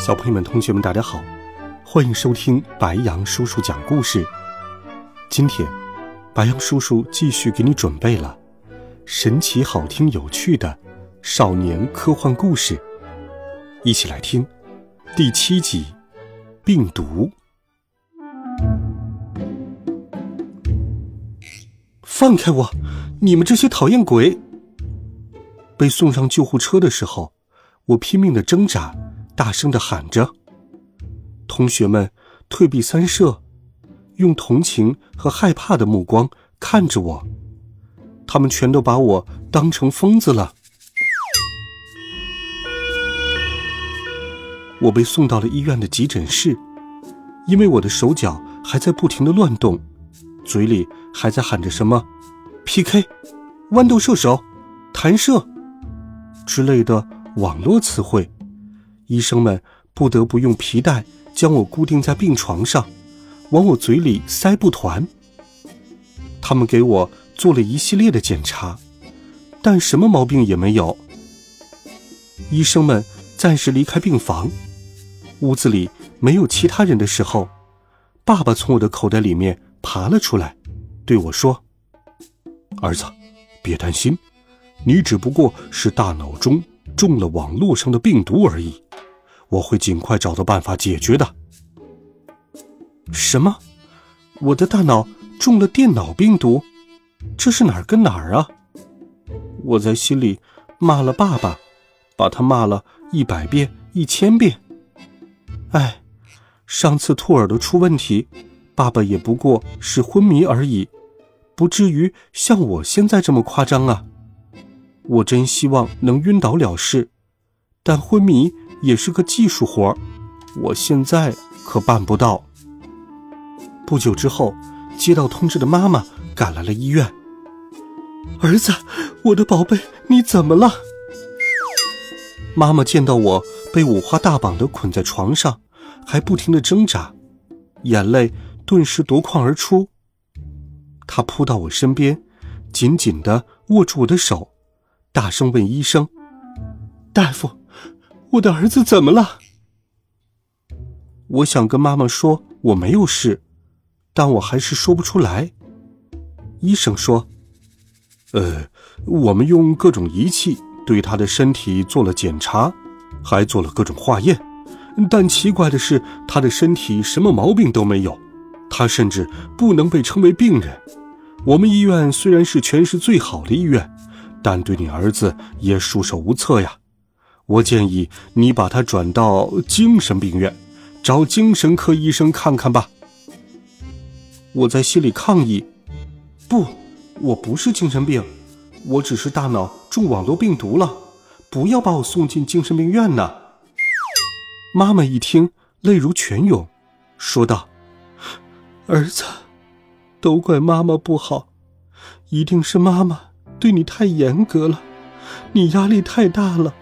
小朋友们、同学们，大家好，欢迎收听白羊叔叔讲故事。今天，白羊叔叔继续给你准备了神奇、好听、有趣的少年科幻故事，一起来听第七集。病毒！放开我！你们这些讨厌鬼！被送上救护车的时候，我拼命的挣扎，大声的喊着。同学们退避三舍，用同情和害怕的目光看着我，他们全都把我当成疯子了。我被送到了医院的急诊室，因为我的手脚还在不停的乱动，嘴里还在喊着什么 “PK”、“豌豆射手”、“弹射”之类的网络词汇。医生们不得不用皮带将我固定在病床上，往我嘴里塞布团。他们给我做了一系列的检查，但什么毛病也没有。医生们暂时离开病房。屋子里没有其他人的时候，爸爸从我的口袋里面爬了出来，对我说：“儿子，别担心，你只不过是大脑中中了网络上的病毒而已，我会尽快找到办法解决的。”什么？我的大脑中了电脑病毒？这是哪儿跟哪儿啊？我在心里骂了爸爸，把他骂了一百遍、一千遍。哎，上次兔耳朵出问题，爸爸也不过是昏迷而已，不至于像我现在这么夸张啊！我真希望能晕倒了事，但昏迷也是个技术活我现在可办不到。不久之后，接到通知的妈妈赶来了医院。儿子，我的宝贝，你怎么了？妈妈见到我。被五花大绑的捆在床上，还不停的挣扎，眼泪顿时夺眶而出。她扑到我身边，紧紧的握住我的手，大声问医生：“大夫，我的儿子怎么了？”我想跟妈妈说我没有事，但我还是说不出来。医生说：“呃，我们用各种仪器对他的身体做了检查。”还做了各种化验，但奇怪的是，他的身体什么毛病都没有，他甚至不能被称为病人。我们医院虽然是全市最好的医院，但对你儿子也束手无策呀。我建议你把他转到精神病院，找精神科医生看看吧。我在心里抗议：“不，我不是精神病，我只是大脑中网络病毒了。”不要把我送进精神病院呐！妈妈一听，泪如泉涌，说道：“儿子，都怪妈妈不好，一定是妈妈对你太严格了，你压力太大了，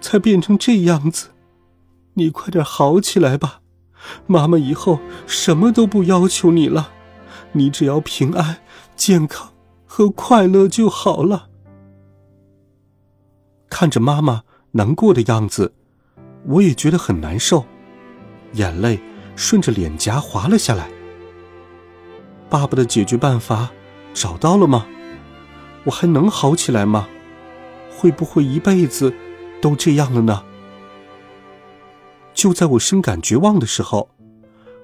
才变成这样子。你快点好起来吧，妈妈以后什么都不要求你了，你只要平安、健康和快乐就好了。”看着妈妈难过的样子，我也觉得很难受，眼泪顺着脸颊滑了下来。爸爸的解决办法找到了吗？我还能好起来吗？会不会一辈子都这样了呢？就在我深感绝望的时候，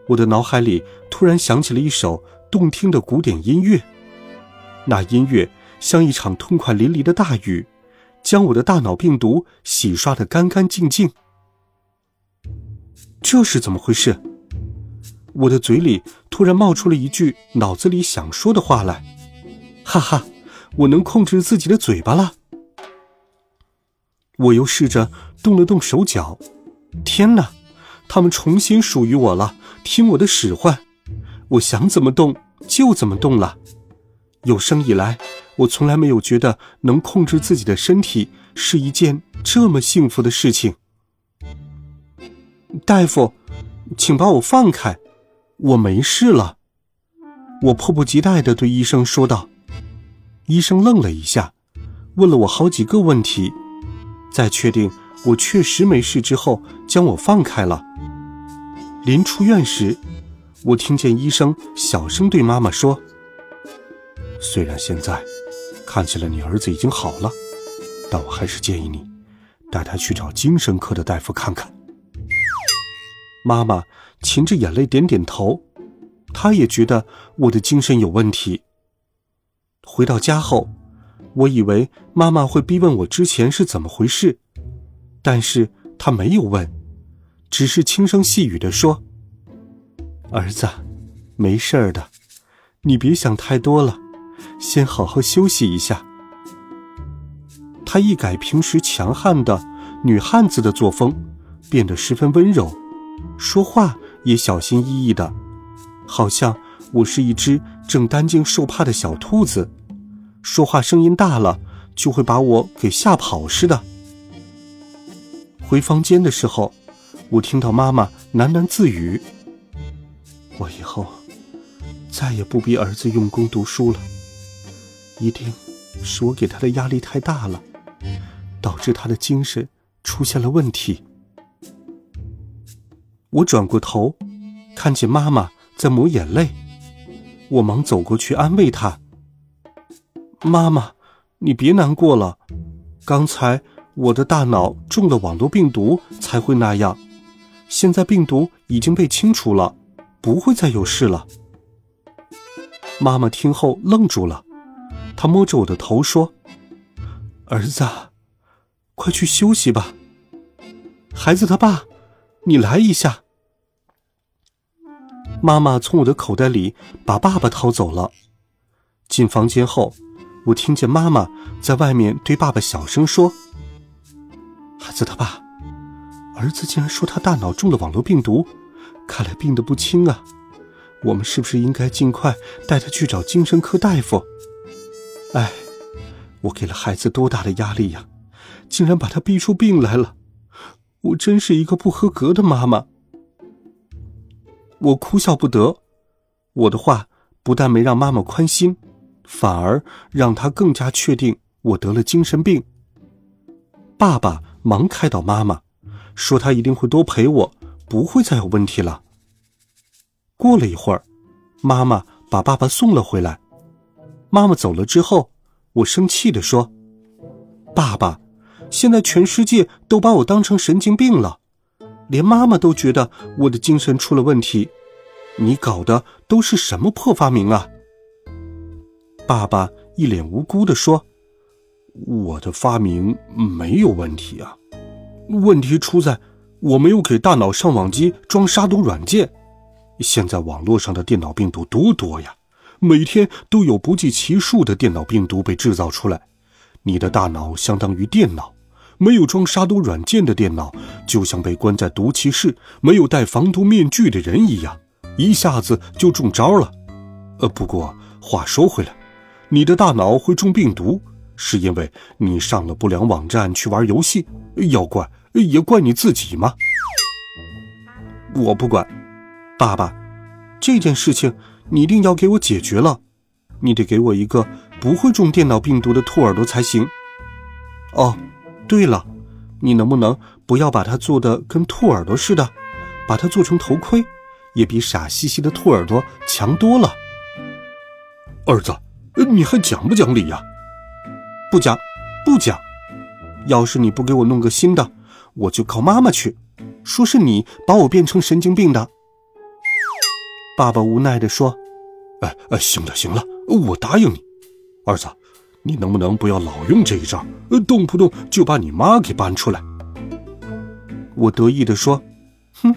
我的脑海里突然响起了一首动听的古典音乐，那音乐像一场痛快淋漓的大雨。将我的大脑病毒洗刷的干干净净，这是怎么回事？我的嘴里突然冒出了一句脑子里想说的话来，哈哈，我能控制自己的嘴巴了。我又试着动了动手脚，天哪，他们重新属于我了，听我的使唤，我想怎么动就怎么动了。有生以来，我从来没有觉得能控制自己的身体是一件这么幸福的事情。大夫，请把我放开，我没事了。我迫不及待地对医生说道。医生愣了一下，问了我好几个问题，在确定我确实没事之后，将我放开了。临出院时，我听见医生小声对妈妈说：“虽然现在看起来你儿子已经好了，但我还是建议你带他去找精神科的大夫看看。”妈妈噙着眼泪点点头，她也觉得我的精神有问题。回到家后，我以为妈妈会逼问我之前是怎么回事，但是她没有问，只是轻声细语的说：“儿子，没事儿的，你别想太多了，先好好休息一下。”她一改平时强悍的女汉子的作风，变得十分温柔，说话也小心翼翼的，好像我是一只正担惊受怕的小兔子。说话声音大了，就会把我给吓跑似的。回房间的时候，我听到妈妈喃喃自语：“我以后再也不逼儿子用功读书了，一定是我给他的压力太大了，导致他的精神出现了问题。”我转过头，看见妈妈在抹眼泪，我忙走过去安慰她。妈妈，你别难过了。刚才我的大脑中了网络病毒才会那样，现在病毒已经被清除了，不会再有事了。妈妈听后愣住了，她摸着我的头说：“儿子，快去休息吧。”孩子他爸，你来一下。妈妈从我的口袋里把爸爸掏走了。进房间后。我听见妈妈在外面对爸爸小声说：“孩子他爸，儿子竟然说他大脑中了网络病毒，看来病得不轻啊！我们是不是应该尽快带他去找精神科大夫？”哎，我给了孩子多大的压力呀，竟然把他逼出病来了！我真是一个不合格的妈妈。我哭笑不得，我的话不但没让妈妈宽心。反而让他更加确定我得了精神病。爸爸忙开导妈妈，说他一定会多陪我，不会再有问题了。过了一会儿，妈妈把爸爸送了回来。妈妈走了之后，我生气的说：“爸爸，现在全世界都把我当成神经病了，连妈妈都觉得我的精神出了问题，你搞的都是什么破发明啊？”爸爸一脸无辜地说：“我的发明没有问题啊，问题出在我没有给大脑上网机装杀毒软件。现在网络上的电脑病毒多多呀，每天都有不计其数的电脑病毒被制造出来。你的大脑相当于电脑，没有装杀毒软件的电脑，就像被关在毒气室、没有戴防毒面具的人一样，一下子就中招了。呃，不过话说回来。”你的大脑会中病毒，是因为你上了不良网站去玩游戏，要怪也怪你自己吗？我不管，爸爸，这件事情你一定要给我解决了，你得给我一个不会中电脑病毒的兔耳朵才行。哦，对了，你能不能不要把它做的跟兔耳朵似的，把它做成头盔，也比傻兮兮的兔耳朵强多了。儿子。你还讲不讲理呀？不讲，不讲。要是你不给我弄个新的，我就告妈妈去，说是你把我变成神经病的。爸爸无奈地说：“哎哎，行了行了，我答应你。儿子，你能不能不要老用这一招，动不动就把你妈给搬出来？”我得意地说：“哼，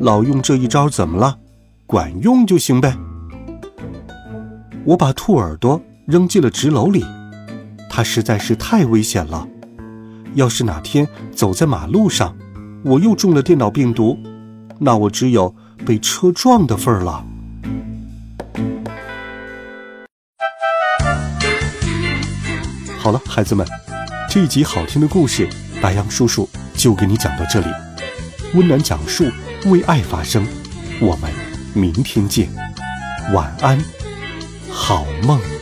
老用这一招怎么了？管用就行呗。”我把兔耳朵扔进了纸篓里，它实在是太危险了。要是哪天走在马路上，我又中了电脑病毒，那我只有被车撞的份儿了。好了，孩子们，这一集好听的故事，白羊叔叔就给你讲到这里。温暖讲述，为爱发声，我们明天见，晚安，好梦。